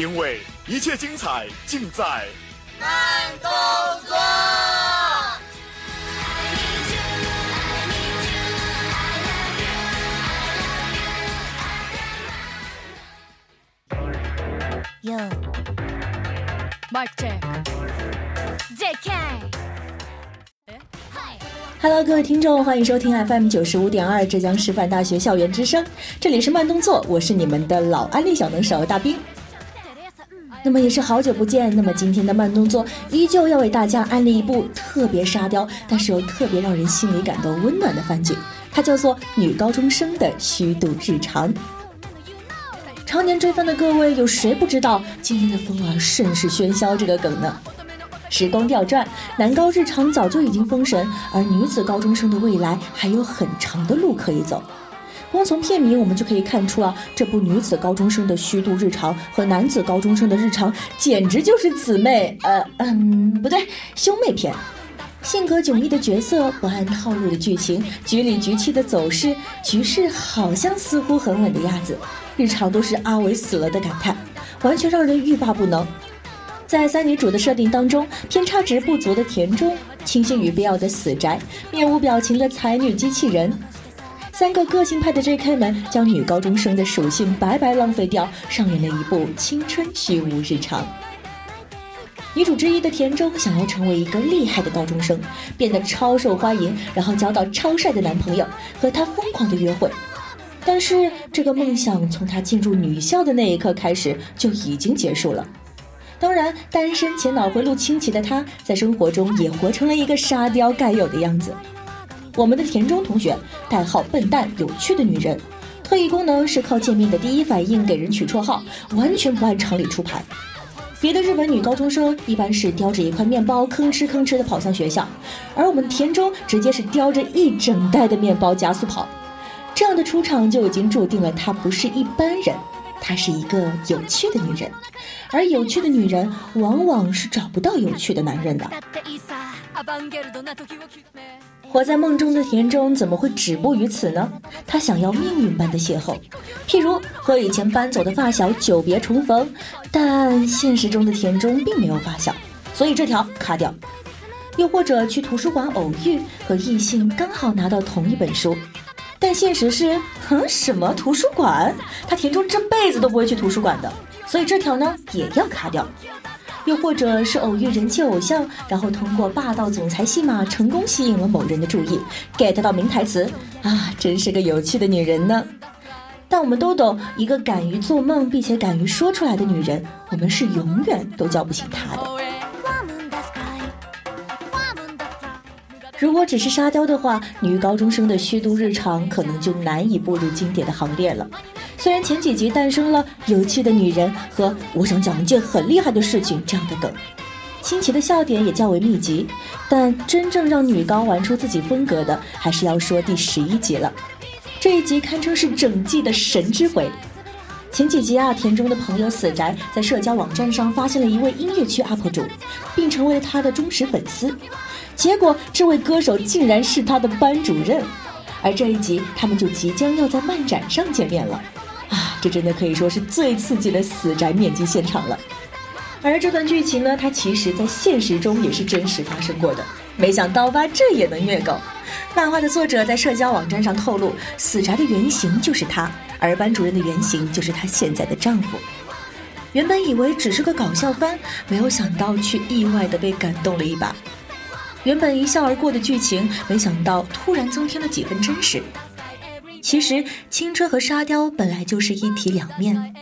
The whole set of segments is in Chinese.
因为一切精彩尽在哟 Mark Jack JK。Hello，各位听众，欢迎收听 FM 九十五点二浙江师范大学校园之声，这里是慢动作，我是你们的老安利小能手大兵。那么也是好久不见，那么今天的慢动作依旧要为大家安利一部特别沙雕，但是又特别让人心里感到温暖的番剧，它叫做《女高中生的虚度日常》。常年追番的各位，有谁不知道今天的风儿甚是喧嚣这个梗呢？时光调转，男高日常早就已经封神，而女子高中生的未来还有很长的路可以走。光从片名我们就可以看出啊，这部女子高中生的虚度日常和男子高中生的日常简直就是姊妹，呃嗯，不对，兄妹篇。性格迥异的角色，不按套路的剧情，局里局气的走势，局势好像似乎很稳的样子，日常都是阿伟死了的感叹，完全让人欲罢不能。在三女主的设定当中，偏差值不足的田中，清新与必要的死宅，面无表情的才女机器人，三个个性派的 J.K. 们将女高中生的属性白白浪费掉，上演了一部青春虚无日常。女主之一的田中想要成为一个厉害的高中生，变得超受欢迎，然后交到超帅的男朋友，和他疯狂的约会。但是这个梦想从她进入女校的那一刻开始就已经结束了。当然，单身且脑回路清奇的她，在生活中也活成了一个沙雕该有的样子。我们的田中同学，代号笨蛋有趣的女人，特异功能是靠见面的第一反应给人取绰号，完全不按常理出牌。别的日本女高中生一般是叼着一块面包吭哧吭哧地跑向学校，而我们田中直接是叼着一整袋的面包加速跑。这样的出场就已经注定了她不是一般人，她是一个有趣的女人，而有趣的女人往往是找不到有趣的男人的。活在梦中的田中怎么会止步于此呢？他想要命运般的邂逅，譬如和以前搬走的发小久别重逢，但现实中的田中并没有发小，所以这条卡掉。又或者去图书馆偶遇，和异性刚好拿到同一本书，但现实是，哼，什么图书馆？他田中这辈子都不会去图书馆的，所以这条呢也要卡掉。又或者是偶遇人气偶像，然后通过霸道总裁戏码成功吸引了某人的注意，get 到名台词啊，真是个有趣的女人呢。但我们都懂，一个敢于做梦并且敢于说出来的女人，我们是永远都叫不醒她的。如果只是沙雕的话，女高中生的虚度日常可能就难以步入经典的行列了。虽然前几集诞生了有趣的女人和我想讲一件很厉害的事情这样的梗，新奇的笑点也较为密集，但真正让女高玩出自己风格的，还是要说第十一集了。这一集堪称是整季的神之回。前几集啊，田中的朋友死宅在社交网站上发现了一位音乐区 UP 主，并成为了他的忠实粉丝。结果，这位歌手竟然是他的班主任，而这一集他们就即将要在漫展上见面了。这真的可以说是最刺激的死宅面基现场了。而这段剧情呢，它其实在现实中也是真实发生过的。没想到吧，这也能虐狗。漫画的作者在社交网站上透露，死宅的原型就是他，而班主任的原型就是她现在的丈夫。原本以为只是个搞笑番，没有想到却意外的被感动了一把。原本一笑而过的剧情，没想到突然增添了几分真实。其实青春和沙雕本来就是一体两面，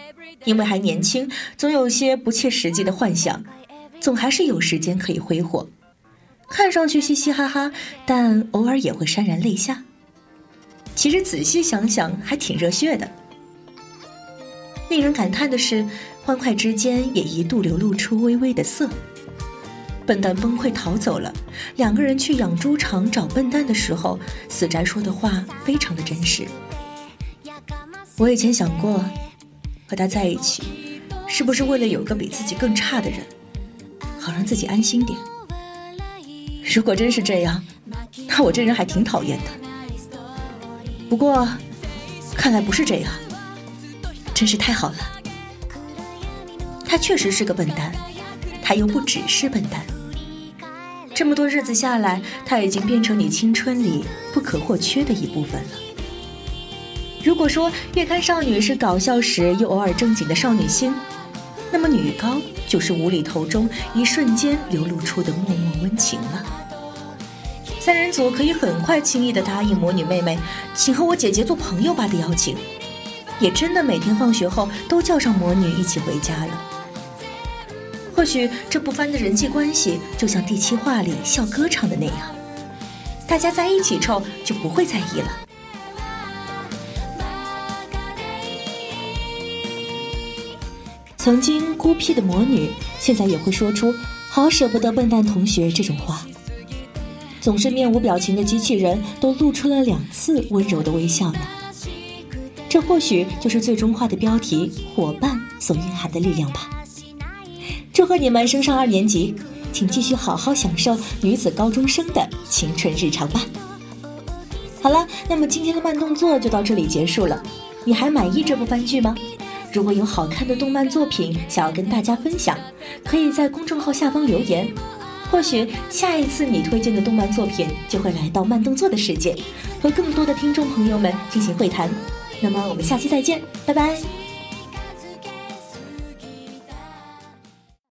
因为还年轻，总有些不切实际的幻想，总还是有时间可以挥霍。看上去嘻嘻哈哈，但偶尔也会潸然泪下。其实仔细想想，还挺热血的。令人感叹的是，欢快之间也一度流露出微微的涩。笨蛋崩溃逃走了，两个人去养猪场找笨蛋的时候，死宅说的话非常的真实。我以前想过，和他在一起，是不是为了有个比自己更差的人，好让自己安心点？如果真是这样，那我这人还挺讨厌的。不过，看来不是这样，真是太好了。他确实是个笨蛋，他又不只是笨蛋。这么多日子下来，她已经变成你青春里不可或缺的一部分了。如果说月刊少女是搞笑时又偶尔正经的少女心，那么女高就是无厘头中一瞬间流露出的默默温情了。三人组可以很快轻易的答应魔女妹妹“请和我姐姐做朋友吧”的邀请，也真的每天放学后都叫上魔女一起回家了。或许这不翻的人际关系就像第七话里笑歌唱的那样，大家在一起臭就不会在意了。曾经孤僻的魔女，现在也会说出“好舍不得笨蛋同学”这种话。总是面无表情的机器人都露出了两次温柔的微笑呢。这或许就是最终话的标题“伙伴”所蕴含的力量吧。祝贺你们升上二年级，请继续好好享受女子高中生的青春日常吧。好了，那么今天的慢动作就到这里结束了。你还满意这部番剧吗？如果有好看的动漫作品想要跟大家分享，可以在公众号下方留言。或许下一次你推荐的动漫作品就会来到慢动作的世界，和更多的听众朋友们进行会谈。那么我们下期再见，拜拜。